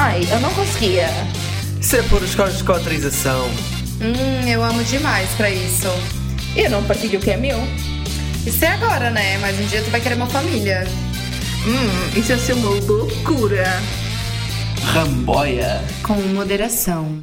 Ai, eu não conseguia. Isso é por autorização. Hum, eu amo demais pra isso. Eu não partilho o que é meu. Isso é agora, né? Mas um dia tu vai querer uma família. Hum, isso ia ser uma loucura. Ramboia. Com moderação.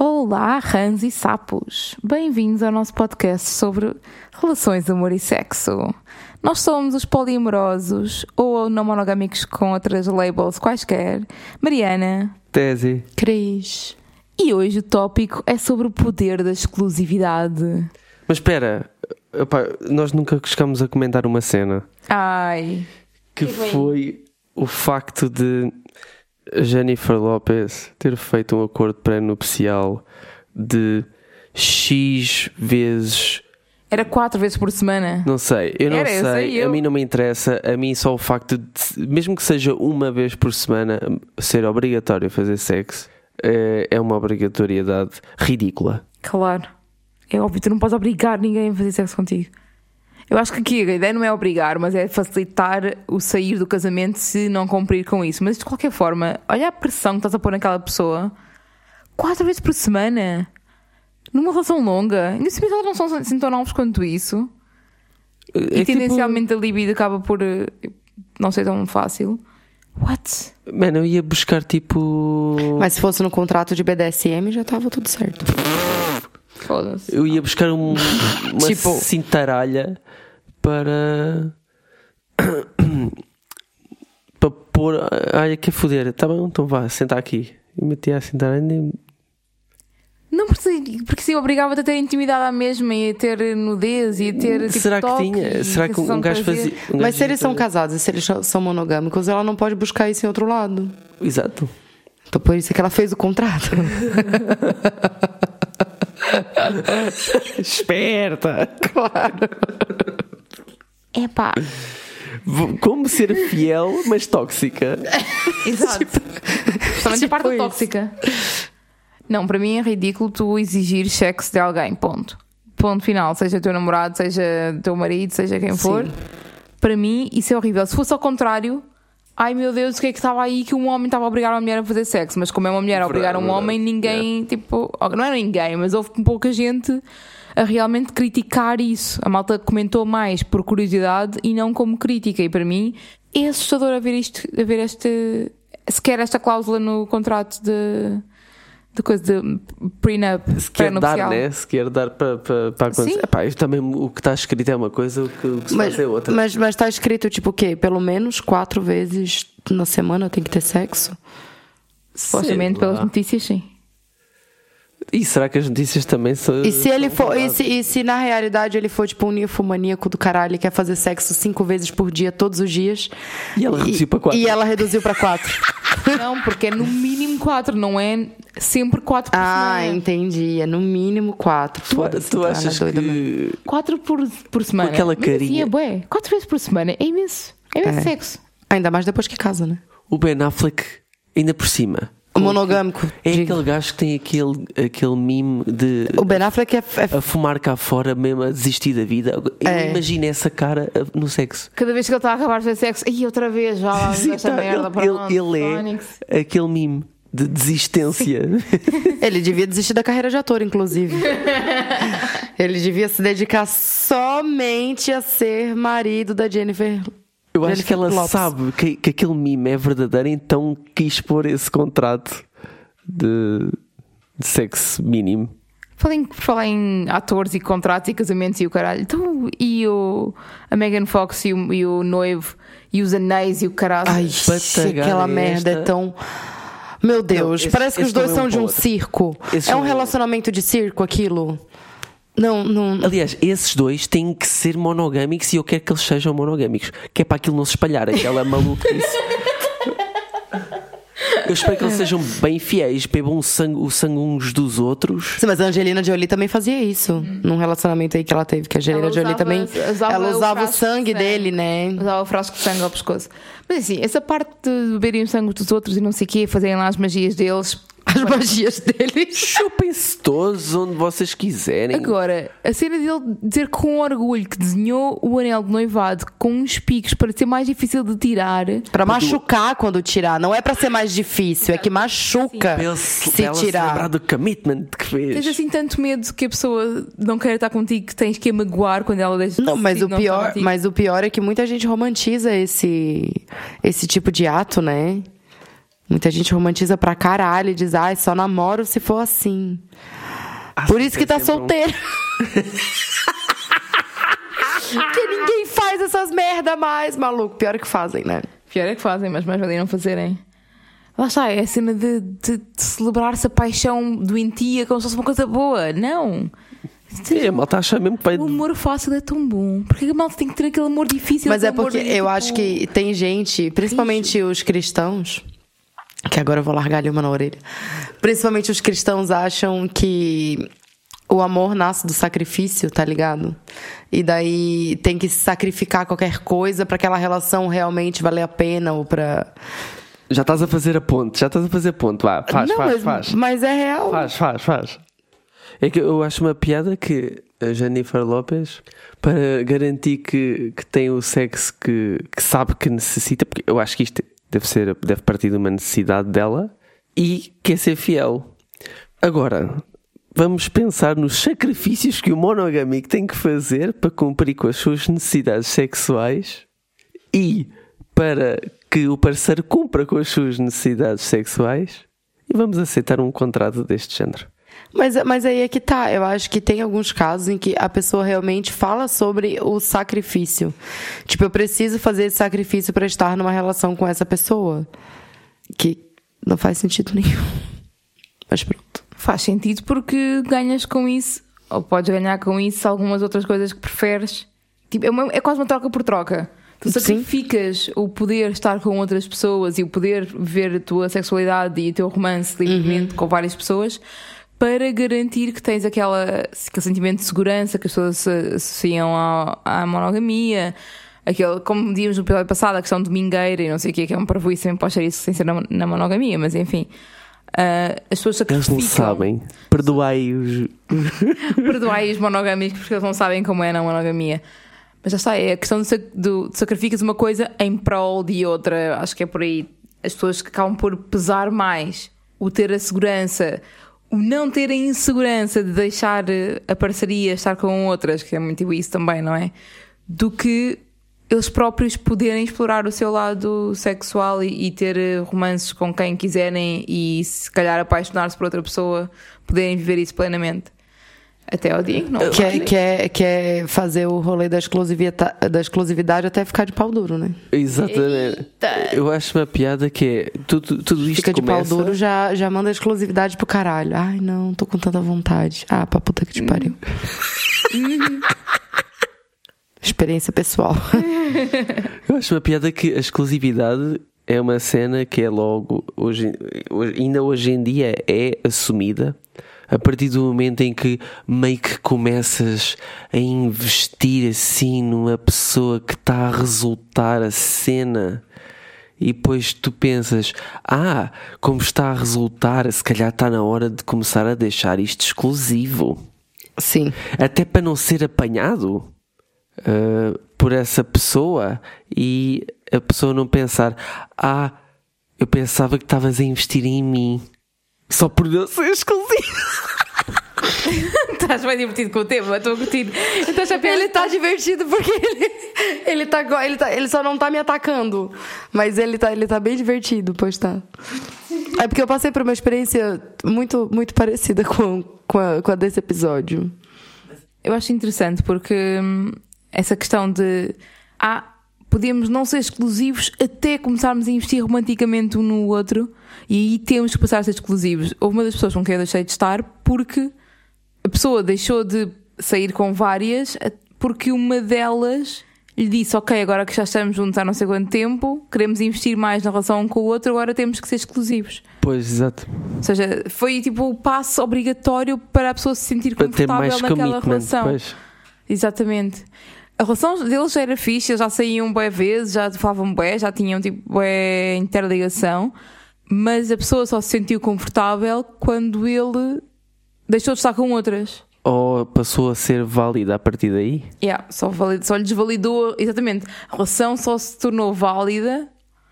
Olá, rãs e sapos! Bem-vindos ao nosso podcast sobre relações, amor e sexo. Nós somos os poliamorosos ou não monogâmicos com outras labels quaisquer. Mariana. Tese. Cris. E hoje o tópico é sobre o poder da exclusividade. Mas espera, opá, nós nunca chegámos a comentar uma cena Ai. que Que foi o facto de Jennifer Lopez ter feito um acordo pré-nupcial de X vezes. Era quatro vezes por semana. Não sei, eu não Era, eu sei, sei, a eu. mim não me interessa. A mim só o facto de, mesmo que seja uma vez por semana, ser obrigatório fazer sexo é, é uma obrigatoriedade ridícula. Claro. É óbvio, tu não podes obrigar ninguém a fazer sexo contigo. Eu acho que aqui a ideia não é obrigar, mas é facilitar o sair do casamento se não cumprir com isso. Mas de qualquer forma, olha a pressão que estás a pôr naquela pessoa. Quatro vezes por semana. Numa relação longa. Ainda se eles não são assim tão novos quanto isso. É E tipo- tendencialmente a libido acaba por eh, não ser tão fácil. What? Mano, eu ia buscar tipo. Mas se fosse no contrato de BDSM já tava tudo certo. Foda-se. Eu ia buscar um, uma Tipo- cintaralha para. para pôr. Ai, que foder. Tá bom, então vá, senta aqui. E metia a cintaralha e. Não porque, porque se obrigava-te a ter intimidade à mesma e a ter nudez e a ter tipo, Será que tinha? Será que um gajo fazia. um Mas gajo se eles são casados e se eles são monogâmicos, ela não pode buscar isso em outro lado. Exato. Então por isso é que ela fez o contrato. Esperta! claro. Epá, V- Como ser fiel, mas tóxica. exato. Principalmente a parte tipo tóxica. Não, para mim é ridículo tu exigir sexo de alguém, ponto. Ponto final, seja teu namorado, seja teu marido, seja quem for. Para mim isso é horrível. Se fosse ao contrário, ai meu Deus, o que é que estava aí que um homem estava a obrigar uma mulher a fazer sexo? Mas como é uma mulher a obrigar um homem, ninguém, tipo, não era ninguém, mas houve pouca gente a realmente criticar isso. A malta comentou mais por curiosidade e não como crítica. E para mim é assustador a ver isto, a ver este, sequer esta cláusula no contrato de, de coisa de prenup, Se quer dar, né? Se quer dar para pa, pa acontecer. Epá, isto também o que está escrito é uma coisa, o que, o que se Mas, faz é outra. mas, mas tá escrito tipo o quê? Pelo menos quatro vezes na semana tem que ter sexo? Supostamente pelas notícias, sim. E será que as notícias também são. E se ele for. E se, e se na realidade ele for tipo um ninfomaníaco do caralho e quer fazer sexo cinco vezes por dia, todos os dias? E ela reduziu para quatro. E ela reduziu pra quatro. Não, porque é no mínimo quatro, não é sempre quatro por ah, semana. entendi. É no mínimo quatro. Tu, tu tá, achas é doida mesmo. que. Quatro por, por semana. aquela assim carinha. é bué. Quatro vezes por semana é imenso. É imenso É. sexo. Ainda mais depois que casa, né? O Ben Affleck, ainda por cima. O monogâmico. É digo. aquele gajo que tem aquele, aquele mime de. O Ben Affleck é, é A fumar cá fora, mesmo a desistir da vida. Eu É. Imagina essa cara uh, no sexo. Cada vez que ele está a acabar de fazer sexo, e outra vez, já lá Sim, tá, merda. ele, pronto, ele- é aquele mime de desistência. Ele devia desistir da carreira de ator, inclusive. Ele devia se dedicar somente a ser marido da Jennifer. Eu acho que ela Lopez. sabe que, que aquele mime é verdadeiro, então quis pôr esse contrato de, de sexo mínimo. Falei em, falei em atores e contratos e casamentos e o caralho. Então, e o, a Megan Fox e o, e o noivo e os anéis e o caralho. Ai, aquela merda esta. é tão. Meu Deus, esse- parece que os dois não é um são de um o outro. circo. Esse é um não é- relacionamento de circo aquilo. Não, não. Aliás, esses dois têm que ser monogâmicos e eu quero que eles sejam monogâmicos, que é para aquilo não se espalhar, aquela maluquice. Eu espero que eles sejam bem fiéis, bebam o sangue, o sangue uns dos outros. Sim, mas a Angelina Jolie também fazia isso num relacionamento aí que ela teve, que a Angelina Ela Jolie usava- também. usava ela o usava o de sangue sangue. dele, né? Usava o frasco de sangue ao pescoço. Mas assim, essa parte de beberem o sangue dos outros e não sei o quê, fazerem lá as magias deles. As as magias dele. Chupem-se todos onde vocês quiserem. Agora, a cena dele dizer com orgulho que desenhou o anel de noivado com uns picos para ser mais difícil de tirar. Pra machucar quando tirar. Não é pra ser mais difícil, é que machuca ele se, se lembrar tirar. do commitment que fez. Tens assim tanto medo que a pessoa não queira estar contigo que tens que a magoar quando ela deixa Não, mas o pior, mas o pior é que muita gente romantiza esse esse tipo de ato, né? Muita gente romantiza pra caralho e diz, ai, só namoro se for assim. Por isso que tá um- solteiro. que ninguém faz essas merda mais, maluco. Pior que fazem, né? Pior é que fazem, mas mais valia não fazerem. Lá está, é a cena de, de- de celebrar-se a paixão doentia como se fosse uma coisa boa. Não. Sim, a malta acha mesmo que vai. O amor fácil é tão bom. Porque a malta tem que ter aquele amor difícil. Mas é porque eu tipo, acho que tem gente, principalmente os cristãos, que agora eu vou largar ali uma na orelha. Principalmente os cristãos acham que o amor nasce do sacrifício, tá ligado? E daí tem que se sacrificar qualquer coisa pra aquela relação realmente valer a pena ou pra. Já estás a fazer a ponte, já estás a fazer a ponte. Vá, faz, Não, faz, mas, faz. mas é real. Faz, faz, faz. É que eu acho uma piada que a Jennifer Lopez, para garantir que, que tem o sexo que, que sabe que necessita, porque eu acho que isto deve, ser, deve partir de uma necessidade dela e quer ser fiel. Agora, vamos pensar nos sacrifícios que o monogâmico tem que fazer para cumprir com as suas necessidades sexuais e para que o parceiro cumpra com as suas necessidades sexuais e vamos aceitar um contrato deste género. Mas, mas aí é que tá. Eu acho que tem alguns casos em que a pessoa realmente fala sobre o sacrifício. Tipo, eu preciso fazer esse sacrifício para estar numa relação com essa pessoa. Que não faz sentido nenhum. Mas pronto. Faz sentido porque ganhas com isso, ou podes ganhar com isso algumas outras coisas que preferes. Tipo, é, uma- é quase uma troca por troca. Tu Sim. sacrificas o poder estar com outras pessoas e o poder ver a tua sexualidade e o teu romance livremente com várias pessoas para garantir que tens aquela, aquele sentimento de segurança que as pessoas se- associam à, à monogamia. Aquele, como dizíamos no episódio passado, a questão de mingueira e não sei o que, que é um parvoíce também pode ser isso sem ser na, na monogamia, mas enfim. ah, as pessoas Eles sacrificam. não sabem. Perdoai-os. Perdoai os monogâmicos porque eles não sabem como é na monogamia. Mas já está, é a questão de, do- de sacrificas uma coisa em prol de outra. Acho que é por aí. As pessoas que acabam por pesar mais o ter a segurança, o não ter a insegurança de deixar eh, a parceria estar com outras, que é muito isso também, não é? Do que eles próprios poderem explorar o seu lado sexual e, e ter eh, romances com quem quiserem e se calhar apaixonar-se por outra pessoa, poderem viver isso plenamente. Até ao dia em que não Quer, quer, quer fazer o rolê da exclusividade, da exclusividade até ficar de pau duro, né? Exatamente. Eu acho uma piada que é tudo, tudo isto Fica de começa... pau duro, já, já manda a exclusividade pro caralho. Ai, não, tô com tanta vontade. Ah, pra puta que te pariu. Experiência pessoal. Eu acho uma piada que a exclusividade é uma cena que é logo, hoje, hoje- ainda hoje em dia é assumida a partir do momento em que meio que começas a investir assim numa pessoa que está a resultar a cena. E depois tu pensas, ah, como está a resultar, se calhar está na hora de começar a deixar isto exclusivo. Sim. Até para não ser apanhado uh, por essa pessoa e a pessoa não pensar, ah, eu pensava que estavas a investir em mim só por eu ser exclusivo. Estás bem divertido com o tema, estou a curtir. Então já Ele tá divertido porque ele, ele, tá, ele, tá, ele só não tá me atacando. Mas ele tá, ele tá bem divertido, pois tá. É porque eu passei por uma experiência muito, muito parecida com, com, a, com a desse episódio. Eu acho interessante porque hum, essa questão de ah, podemos não ser exclusivos até começarmos a investir romanticamente um no outro e aí temos que passar a ser exclusivos. Houve uma das pessoas com quem eu deixei de estar porque a pessoa deixou de sair com várias a- porque uma delas lhe disse: Ok, agora que já estamos juntos há não sei quanto tempo, queremos investir mais na relação um com o outro, agora temos que ser exclusivos. Pois, exato. Ou seja, foi tipo o passo obrigatório para a pessoa se sentir confortável naquela relação. Pois. Exatamente. A relação deles já era fixe, eles já saíam bué vezes, já falavam bué, já tinham tipo bué interligação, mas a pessoa só se sentiu confortável quando ele deixou de estar com outras. Ou passou a ser válida a partir daí? Yeah, só, valid, só lhe desvalidou, exatamente. A relação só se tornou válida,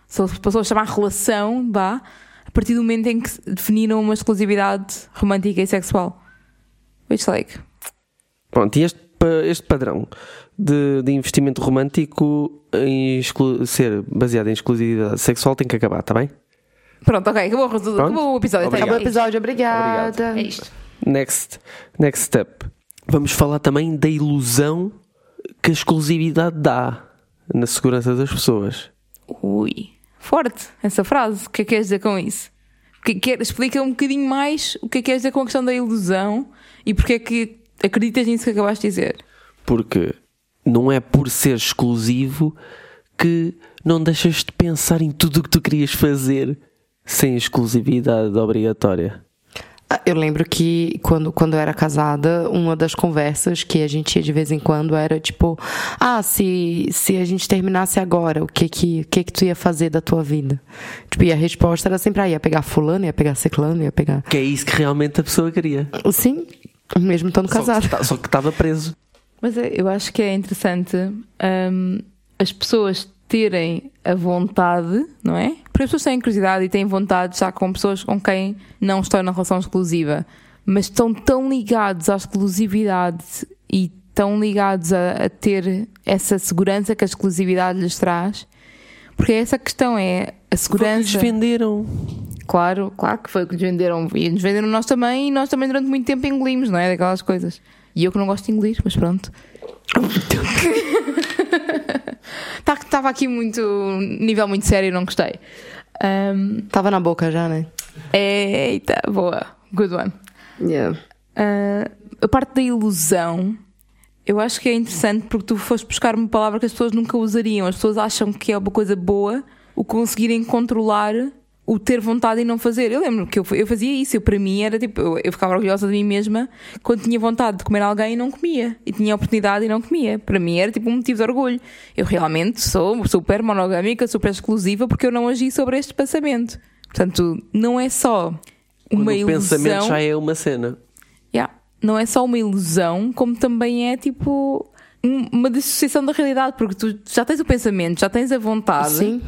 só passou a chamar relação, vá, a partir do momento em que definiram uma exclusividade romântica e sexual. Which, like, Pronto, e este, este padrão de, de investimento romântico em exclu- ser baseado em exclusividade sexual tem que acabar, está bem? pronto, ok, acabou, Pronto. acabou o episódio. Obrigado. Acabou o episódio, obrigada. É isto. Next, next step. Vamos falar também da ilusão que a exclusividade dá na segurança das pessoas. Ui, forte essa frase. O que é que queres dizer com isso? Que quer, explica um bocadinho mais o que é que queres dizer com a questão da ilusão e porque é que acreditas nisso que acabaste de dizer. Porque não é por ser exclusivo que não deixas de pensar em tudo o que tu querias fazer sem exclusividade obrigatória. Ah, Eu lembro que quando, quando eu era casada, uma das conversas que a gente ia de vez em quando era tipo: Ah, se, se a gente terminasse agora, o que que, o que que tu ia fazer da tua vida? Tipo, e a resposta era sempre: Ah, ia pegar Fulano, ia pegar Ciclano, ia pegar. Que é isso que realmente a pessoa queria. Sim, mesmo estando casada. Só que estava preso. Mas é, eu acho que é interessante hum, as pessoas terem a vontade, não é? Porque as pessoas têm curiosidade e têm vontade de estar com pessoas com quem não estão na relação exclusiva, mas estão tão ligados à exclusividade e tão ligados a, a ter essa segurança que a exclusividade lhes traz. Porque essa questão é a segurança. venderam. Claro, claro que foi o que nos venderam. E nos venderam nós também, e nós também durante muito tempo engolimos, não é? Daquelas coisas. E eu que não gosto de engolir, mas pronto. Estava Tá, aqui muito. nível muito sério não gostei. Ahm, Tava na boca já, né? eita, boa. Good one. Yeah. Ah, a parte da ilusão, eu acho que é interessante porque tu foste buscar uma palavra que as pessoas nunca usariam. As pessoas acham que é uma coisa boa o conseguirem controlar o ter vontade e não fazer. Eu lembro que eu, eu fazia isso. Eu, para mim, era tipo, eu, eu ficava orgulhosa de mim mesma quando tinha vontade de comer alguém e não comia. E tinha oportunidade e não comia. Para mim era tipo um motivo de orgulho. Eu realmente sou super monogâmica, super exclusiva porque eu não agi sobre este pensamento. Portanto, não é só Quando uma o ilusão. pensamento já é uma cena. Yeah. Não é só uma ilusão, como também é tipo um- uma dissociação da realidade, porque tu já tens o pensamento, já tens a vontade. Sim.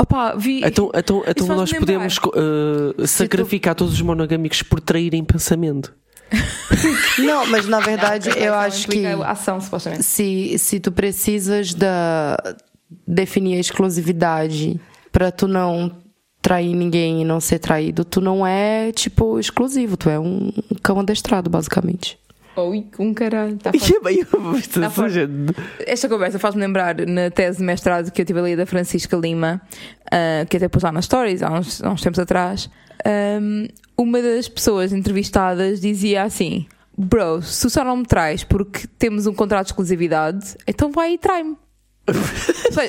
Opa, vi. Então, então, então nós lembrar. podemos uh, sacrificar todos os monogâmicos por traírem pensamento. Não, mas na verdade eu acho que. Ação, supostamente. se, se tu precisas da definir a exclusividade pra tu não trair ninguém e não ser traído, tu não é tipo exclusivo, tu é um cão adestrado, basicamente. Oi, um caralho. Tá é Tá. Esta conversa faz-me lembrar na tese de mestrado que eu tive ali da Francisca Lima, ah, que até pus lá nas stories há uns, há uns tempos atrás. ahm, uma das pessoas entrevistadas dizia assim: Bro, se tu só não me traz porque temos um contrato de exclusividade, então vai e trai-me.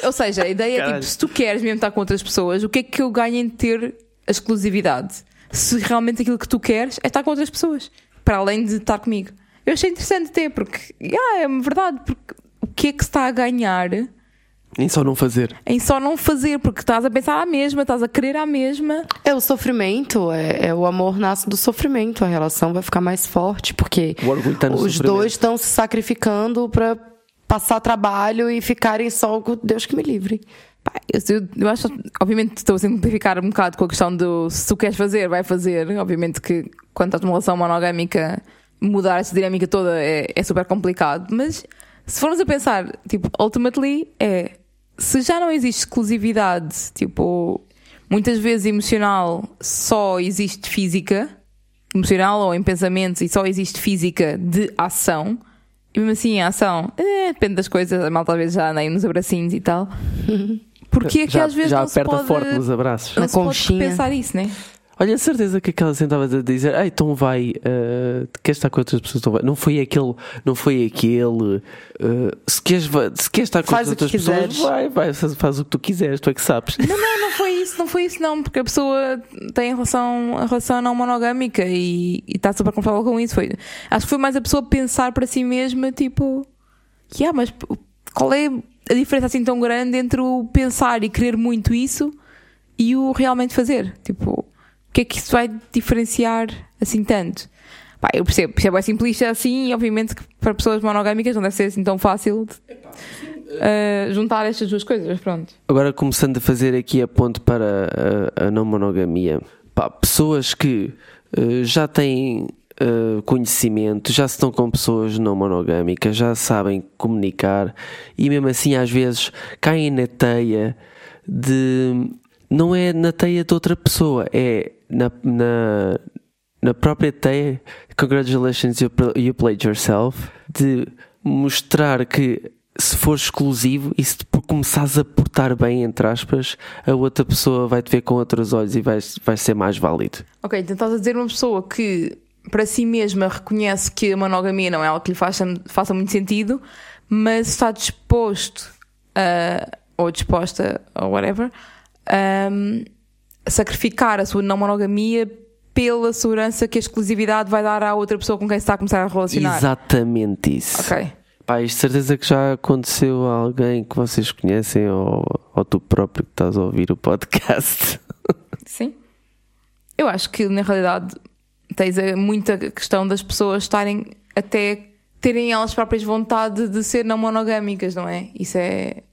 Ou seja- a ideia é Caralho. tipo: se tu queres mesmo estar com outras pessoas, o que é que eu ganho em ter a exclusividade? Se realmente aquilo que tu queres é estar com outras pessoas, para além de estar comigo. Eu achei interessante ter, porque yeah, é verdade, porque o que é que se está a ganhar Em só não fazer. em só não fazer? Porque estás a pensar à mesma, estás a querer à mesma. É o sofrimento, é, é o amor nasce do sofrimento, a relação vai ficar mais forte, porque no os sofrimento. dois estão se sacrificando pra passar trabalho e ficarem só com Deus que me livre. Pá, Eu, eu acho, obviamente, estou a simplificar um bocado com a questão do se tu queres fazer, vai fazer. Obviamente que quando estás numa relação monogâmica, mudar essa dinâmica toda é, é super complicado. Mas se formos a pensar, tipo, ultimately é se já não existe exclusividade, tipo, muitas vezes emocional só existe física, emocional ou em pensamentos, e só existe física de ação. E mesmo assim, a ação, eh, depende das coisas, a malta às vezes já anda aí nos abracinhos e tal. Porque é que já às vezes já não se aperta pode, forte nos abraços. não Na se pode pensar isso, né? Olha, a certeza que aquela sentava a dizer, Ei, então vai, uh, queres estar com outras pessoas? Então vai. Não foi aquele, não foi aquele. uh, se, queres, se queres estar com Faz outras que pessoas, quiseres. vai, vai, faz, faz o que tu quiseres, tu é que sabes. Não, não, não foi isso, não foi isso, não, porque a pessoa tem relação, a relação não monogâmica e e está super confortável com isso. Foi, acho que foi mais a pessoa pensar para si mesma, tipo, yeah, mas qual é a diferença assim tão grande entre o pensar e querer muito isso e o realmente fazer. Tipo, o que é que isso vai diferenciar assim tanto? Pá, eu percebo, percebo é simplista assim e obviamente que para pessoas monogâmicas não deve ser assim tão fácil de, uh, juntar estas duas coisas, pronto. Agora começando a fazer aqui a ponte para a, a não monogamia. Pá, pessoas que uh, já têm uh, conhecimento, já estão com pessoas não monogâmicas, já sabem comunicar e mesmo assim às vezes caem na teia de. Não é na teia de outra pessoa, é na, na, na própria teia. Congratulations, you, you played yourself. De mostrar que se for exclusivo e se começares a portar bem, entre aspas, a outra pessoa vai te ver com outros olhos e vai, vai ser mais válido. Ok, então estás a dizer uma pessoa que para si mesma reconhece que a monogamia não é algo que lhe faça, faça muito sentido, mas está disposto a, ou disposta, ou whatever, um, sacrificar a sua não monogamia pela segurança que a exclusividade vai dar à outra pessoa com quem se está a começar a relacionar. Exatamente isso. Ok. Pá, isto certeza que já aconteceu a alguém que vocês conhecem ou, ou tu próprio que estás a ouvir o podcast. Sim. Eu acho que na realidade tens muita questão das pessoas estarem até terem elas próprias vontade de ser não monogâmicas, não é? Isso é.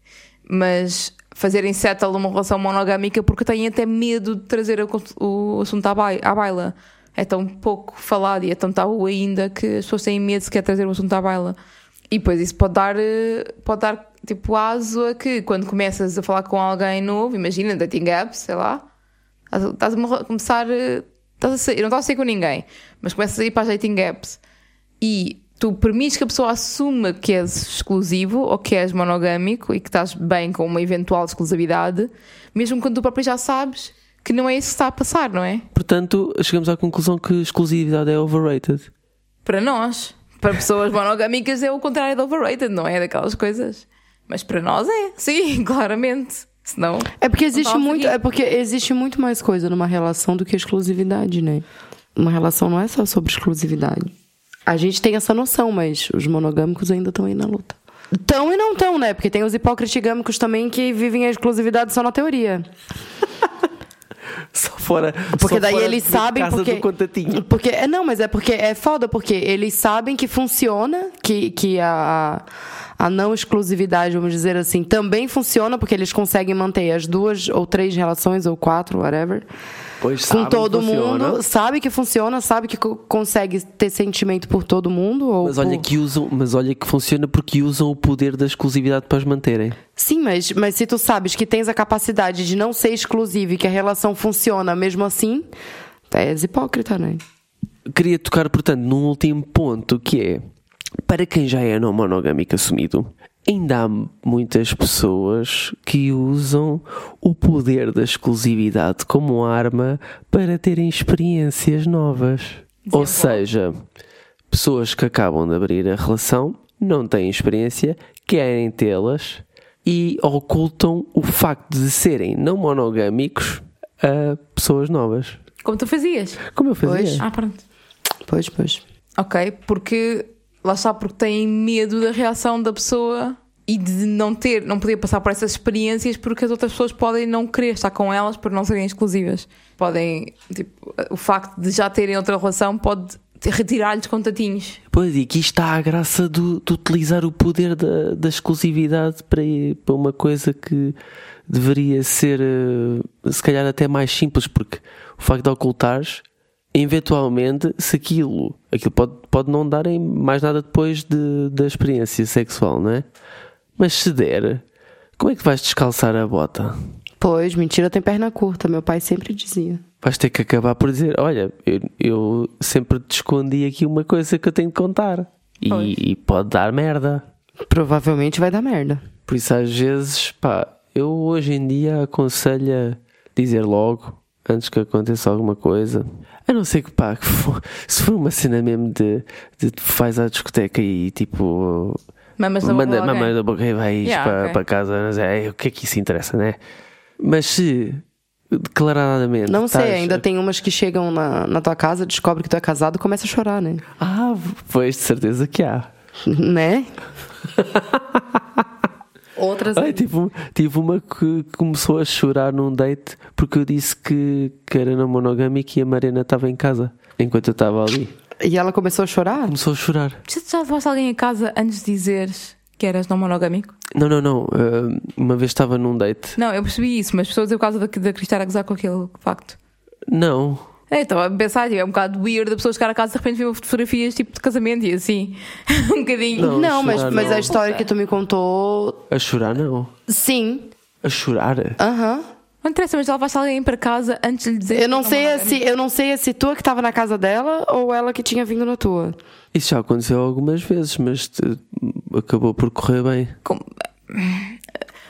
Mas fazerem settle uma relação monogâmica porque têm até medo de trazer o, assunto à, baila. É tão pouco falado e é tão tabu ainda que as pessoas têm medo de quer trazer o assunto à baila. E depois isso pode dar, pode dar tipo aso a que quando começas a falar com alguém novo, imagina, dating apps, sei lá, estás a começar Estás a sair, não estás a sair com ninguém, mas começas a ir para as dating apps e tu permites que a pessoa assuma que és exclusivo ou que és monogâmico e que estás bem com uma eventual exclusividade, mesmo quando tu próprio já sabes que não é isso que está a passar, não é? Portanto, chegamos à conclusão que exclusividade é overrated. Para nós, para pessoas monogâmicas é o contrário de overrated, não é daquelas coisas. Mas para nós é, sim, claramente. Senão, é porque existe muito, é porque existe muito mais coisa numa relação do que exclusividade, né? Uma relação não é só sobre exclusividade. A gente tem essa noção, mas os monogâmicos ainda estão aí na luta. Tão e não tão, né? Porque tem os hipócritigâmicos também que vivem a exclusividade só na teoria. Só fora. Porque só daí fora eles sabem porque porque é não, mas é porque é foda porque eles sabem que funciona, que que a a não exclusividade, vamos dizer assim, também funciona porque eles conseguem manter as duas ou três relações ou quatro, whatever. Pois com todo mundo, sabe que funciona, sabe que co- consegue ter sentimento por todo mundo ou Mas olha por- que usam, mas olha que funciona porque usam o poder da exclusividade para os manterem. Sim, mas, mas se tu sabes que tens a capacidade de não ser exclusivo e que a relação funciona mesmo assim, és hipócrita, né? Queria tocar, portanto, num último ponto que é para quem já é não monogâmico assumido, ainda há muitas pessoas que usam o poder da exclusividade como arma para terem experiências novas. Ou seja, pessoas que acabam de abrir a relação, não têm experiência, querem tê-las e ocultam o facto de serem não monogâmicos a pessoas novas. Como tu fazias? Como eu fazia. Pois. Ah, pronto. Pois, pois. Ok, porque lá está, porque têm medo da reação da pessoa e de não ter, não poder passar por essas experiências porque as outras pessoas podem não querer estar com elas por não serem exclusivas. Podem, tipo, o facto de já terem outra relação pode retirar-lhes contatinhos. Pois, e aqui está a graça do, de utilizar o poder da, da exclusividade para, para uma coisa que deveria ser, eh, se calhar, até mais simples, porque o facto de ocultares, eventualmente, se aquilo, aquilo pode, pode não dar em mais nada depois de, da experiência sexual, não é? Mas se der, como é que vais descalçar a bota? Pois, mentira tem perna curta, meu pai sempre dizia. Vais ter que acabar por dizer: Olha, eu, eu sempre te escondi aqui uma coisa que eu tenho de contar. E, e pode dar merda. Provavelmente vai dar merda. Por isso, às vezes, pá, eu hoje em dia aconselho a dizer logo, antes que aconteça alguma coisa. A não ser que, pá, que for- se for uma cena mesmo de, de tu vais à discoteca e tipo. Mamas na boca manda de alguém. mama da boca e vais Yeah, para, ok. para casa, não sei, o que é que isso interessa, né? Mas se declaradamente. Não sei, ainda tem umas que chegam na, na tua casa, descobre que tu é casado e começa a chorar, né? Ah, pois de certeza que há. né? Outras. Ai, tive, tive uma que começou a chorar num date porque eu disse que, que era não monogâmico e a Mariana estava em casa enquanto eu estava ali. E ela começou a chorar? Começou a chorar. Já, já levaste alguém a casa antes de dizeres que eras não monogâmico? Não, não, não. ah, uma vez estava num date. Não, eu percebi isso, mas pessoas por causa da, da Cristina a gozar com aquele facto. Não. É, estava a pensar, tipo, é um bocado weird a pessoa chegar a casa e de repente ver fotografias tipo de casamento e assim. um bocadinho. Não. Não, mas, chorar, mas não. a história que tu me contou. A chorar, não. Sim. A chorar? Aham. Não interessa, mas já levaste alguém para casa antes de lhe dizer. Eu não sei monogâmico? se eu não sei se tu que estava na casa dela ou ela que tinha vindo na tua. Isso já aconteceu algumas vezes, mas te- acabou por correr bem. Como-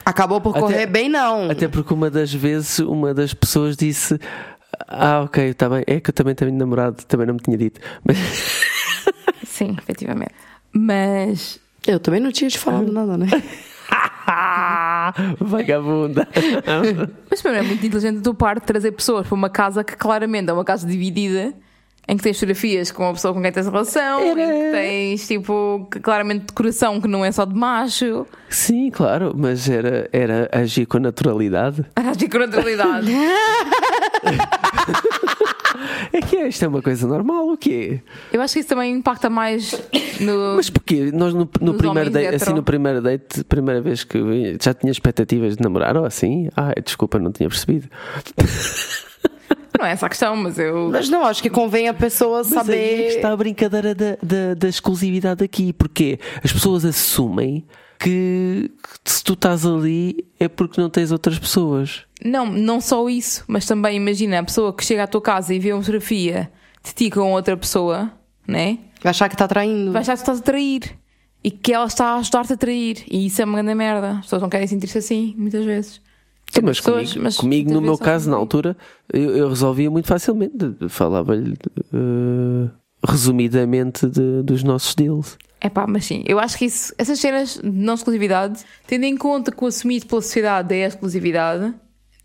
Acabou por Até- correr bem, não. Até porque uma das vezes, uma das pessoas disse: Ah, ok, está bem. É que eu também tenho namorado, também não me tinha dito. Mas Sim, efetivamente. Mas. Eu também não tinha te falado nada, né? Ah, vagabunda. Mas primeiro é muito inteligente da tua parte trazer pessoas para uma casa que claramente é uma casa dividida. Em que tens fotografias com a pessoa com quem tens relação, em que tens tipo claramente decoração que não é só de macho, Sim, claro, mas era, era agir com naturalidade. Era de naturalidade. É que é, isto é uma coisa normal, o quê? Eu acho que isso também impacta mais no. Mas porquê? Nós no, no primeiro date, assim, no primeiro date, primeira vez que vi, já tinha expectativas de namorar ou assim? Ah, desculpa, não tinha percebido. Não é essa a questão, mas eu. Mas não, acho que convém a pessoa Mas aí é que saber. está a brincadeira da, da, da exclusividade aqui, porque as pessoas assumem que, que se tu estás ali é porque não tens outras pessoas. Não, não só isso, mas também imagina a pessoa que chega à tua casa e vê uma fotografia de ti com outra pessoa, né? Vai achar que está traindo. Vai achar que estás a trair e que ela está a ajudar-te a trair. E isso é uma grande merda. As pessoas não querem sentir-se assim, muitas vezes. Sim, mas pessoas, comigo, mas comigo, no meu caso, são na assim. altura, eu, eu resolvia muito facilmente. Falava-lhe eh, resumidamente de- dos nossos deals. É pá, mas sim, eu acho que isso, essas cenas de não exclusividade, tendo em conta que o assumido pela sociedade é a exclusividade,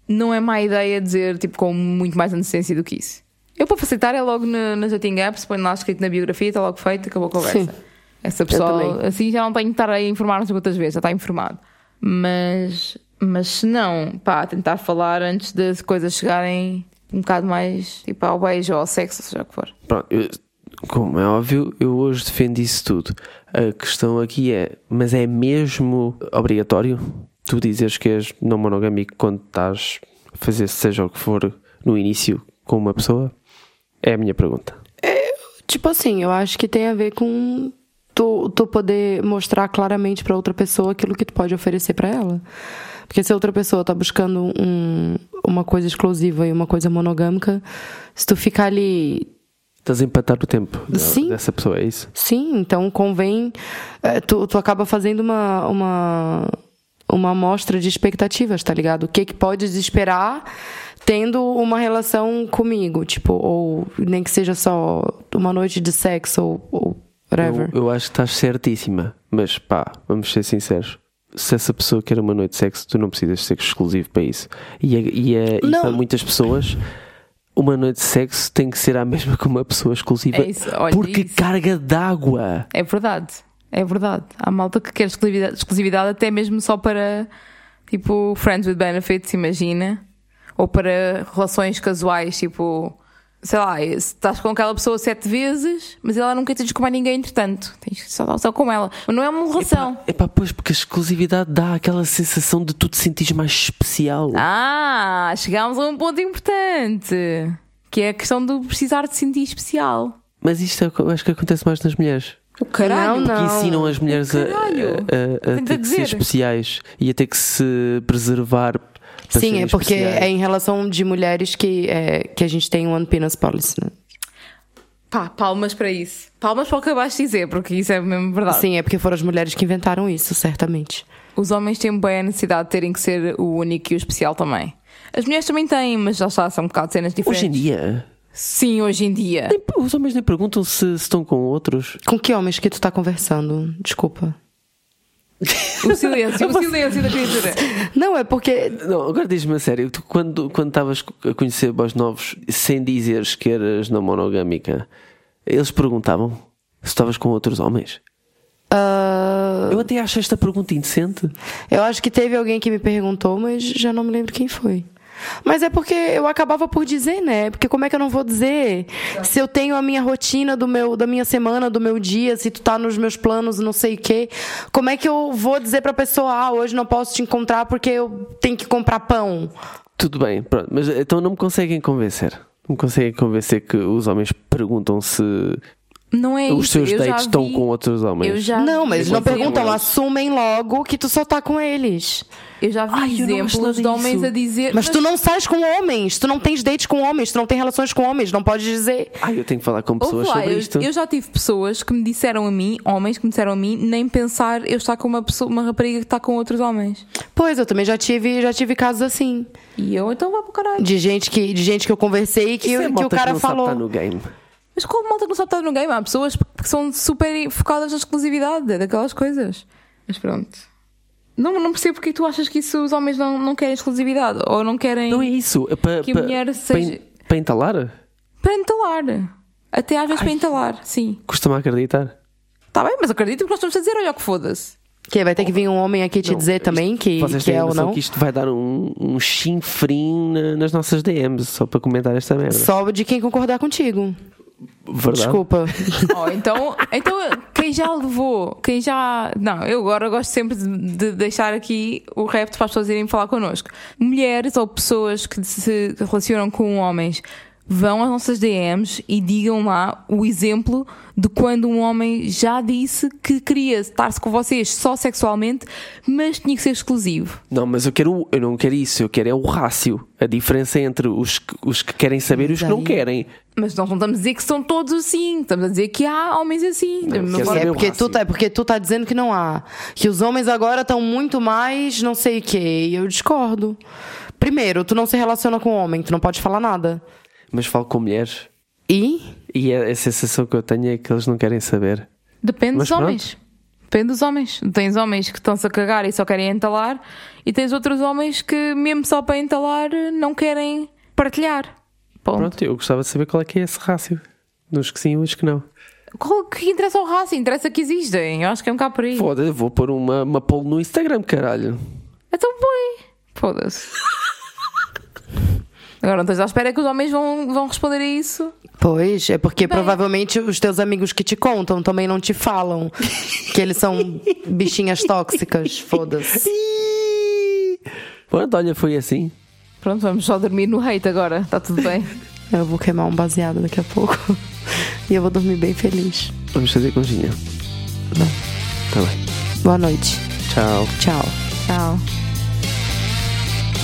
não é má ideia dizer tipo com muito mais antecedência do que isso. Eu para facilitar é logo na- nas dating apps, põe lá escrito na biografia, está logo feito, acabou a conversa. Sim. Essa pessoa, assim já não tem que estar a informar-nos outras vezes, já está informado. Mas, mas se não, pá, tentar falar antes das coisas chegarem um bocado mais tipo ao beijo ou ao sexo, seja o que for. Pronto, eu- como é óbvio, eu hoje defendo isso tudo. A questão aqui é: mas é mesmo obrigatório tu dizeres que és não monogâmico quando estás a fazer seja o que for no início com uma pessoa? É a minha pergunta. Tipo assim, eu acho que tem a ver com tu, tu poder mostrar claramente pra outra pessoa aquilo que tu pode oferecer pra ela. Porque se outra pessoa tá buscando um- uma coisa exclusiva e uma coisa monogâmica, se tu ficar ali Estás a empatar o tempo Sim. dessa pessoa, é isso? Sim, então convém. eh, tu, tu acaba fazendo uma, uma, uma amostra de expectativas, tá ligado? O que, que podes esperar tendo uma relação comigo, tipo, ou nem que seja só uma noite de sexo ou, ou whatever. Eu, eu acho que estás certíssima, mas pá, vamos ser sinceros. Se essa pessoa quer uma noite de sexo, tu não precisas ser exclusivo para isso. E, a- e, a- e para muitas pessoas, uma noite de sexo tem que ser a mesma que uma pessoa exclusiva. É isso, olha porque isso. carga d'água. É verdade, é verdade. Há malta que quer exclusividade, exclusividade até mesmo só para tipo friends with benefits, imagina, ou para relações casuais, tipo, sei lá, se estás com aquela pessoa sete vezes, mas ela nunca tens com mais ninguém entretanto, tens que só, só com ela. Mas não é uma relação. É pá, pois, porque a exclusividade dá aquela sensação de tu te sentires mais especial. Ah, chegámos a um ponto importante, que é a questão do precisar de sentir especial. Mas isto é, eu acho que acontece mais nas mulheres. O caralho. Não, não. ensinam as mulheres a, a- a- a ter que ser especiais e a ter que se preservar. Sim, é porque especiais. é em relação de mulheres que, é, que a gente tem um One Penis Policy, né? Pá, palmas para isso. Palmas para o que acabaste de dizer, porque isso é mesmo verdade. Sim, é porque foram as mulheres que inventaram isso, certamente. Os homens têm bem a necessidade de terem que ser o único e o especial também. As mulheres também têm, mas já está, são um bocado cenas diferentes. Hoje em dia, Sim, hoje em dia. nem- os homens nem perguntam se, se estão com outros. Com que homens que tu tá conversando? Desculpa. O silêncio, o silêncio da criatura. Não, é porque. Não, agora diz-me a sério, tu quando quando estavas a conhecer boys novos sem dizeres que eras não monogâmica, eles perguntavam se estavas com outros homens. Ah, Eu até acho esta pergunta indecente. eu acho que teve alguém que me perguntou, mas já não me lembro quem foi. Mas é porque eu acabava por dizer, né? Porque como é que eu não vou dizer? Se eu tenho a minha rotina do meu, da minha semana, do meu dia, se tu tá nos meus planos, não sei o quê, como é que eu vou dizer pra pessoa, ah, hoje não posso te encontrar porque eu tenho que comprar pão? Tudo bem, pronto, mas então não me conseguem convencer. Não me conseguem convencer que os homens perguntam se Não é os isso. seus eu já dates estão vi- com outros homens. Eu já não, mas não perguntam, assumem logo que tu só tá com eles. Eu já vi Ai, eu não exemplos de homens disso. a dizer. Mas tu não sais com homens, tu não tens dates com homens, tu não tens relações com homens, não podes dizer. Ai, eu tenho que falar com Ouve pessoas lá, sobre eu, isto. eu já tive pessoas que me disseram a mim, homens que me disseram a mim, nem pensar eu estar com uma pessoa, uma rapariga que está com outros homens. Pois, eu também já tive, já tive casos assim. E eu então vá para o caralho. De gente que, de gente que eu conversei que, Isso é que o malta cara não sabe falou. estar no game. Mas qual malta que não sabe estar no game? Há pessoas que são super focadas na exclusividade é daquelas coisas. Mas pronto. Não, não percebo porque tu achas que isso os homens não, não querem exclusividade ou não querem Não é isso. É para, Que a para, mulher para, seja- para entalar? para entalar. Até às vezes para entalar, sim. Custa-me acreditar. Está bem, mas acredito que nós estamos a dizer, olha o que foda-se. Que vai ter que vir um homem aqui te Não, dizer isto- também que, Vocês que têm é ou noção não. que isto vai dar um, um chinfrim na- nas nossas DMs só para comentar esta merda. Só de quem concordar contigo. Verdade? Desculpa. Oh, então, então, quem já levou, quem já. Não, eu agora gosto sempre de, de deixar aqui o repto para as pessoas irem falar connosco. Mulheres ou pessoas que se relacionam com homens vão às nossas DMs e digam lá o exemplo de quando um homem já disse que queria estar-se com vocês só sexualmente, mas tinha que ser exclusivo. Não, mas eu quero, eu não quero isso, eu quero é o rácio. A diferença entre os, que- os que querem saber e os que não querem. Mas nós não estamos a dizer que são todos assim, estamos a dizer que há homens assim. Não, quer agora- saber É porque, tu tá, é porque tu tá dizendo que não há. Que os homens agora estão muito mais não sei o quê. E eu discordo. Primeiro, tu não se relaciona com homem, tu não pode falar nada. Mas falo com mulheres E e a, a sensação que eu tenho é que eles não querem saber. Depende Mas dos homens. Depende dos homens. Tens homens que estão-se a cagar e só querem entalar, e tens outros homens que, mesmo só para entalar, não querem partilhar. Ponto. Pronto, eu gostava de saber qual é que é esse rácio. Nos que sim e nos que não. Qual que interessa ao raça? Interessa que existem. Eu acho que é um bocado por aí. Foda, vou pôr uma, uma poll no Instagram, caralho. Então põe. Foda-se. Agora não estás à espera que os homens vão, vão responder a isso. Pois, é porque Bem. provavelmente os teus amigos que te contam também não te falam que eles são bichinhas tóxicas. Foda-se. Pronto, olha, foi assim. Pronto, vamos só dormir no hate agora. Está tudo bem. Eu vou queimar um baseado daqui a pouco. E eu vou dormir bem feliz. Vamos fazer conjinha. Tá bem. Boa noite. Tchau. Tchau. Tchau.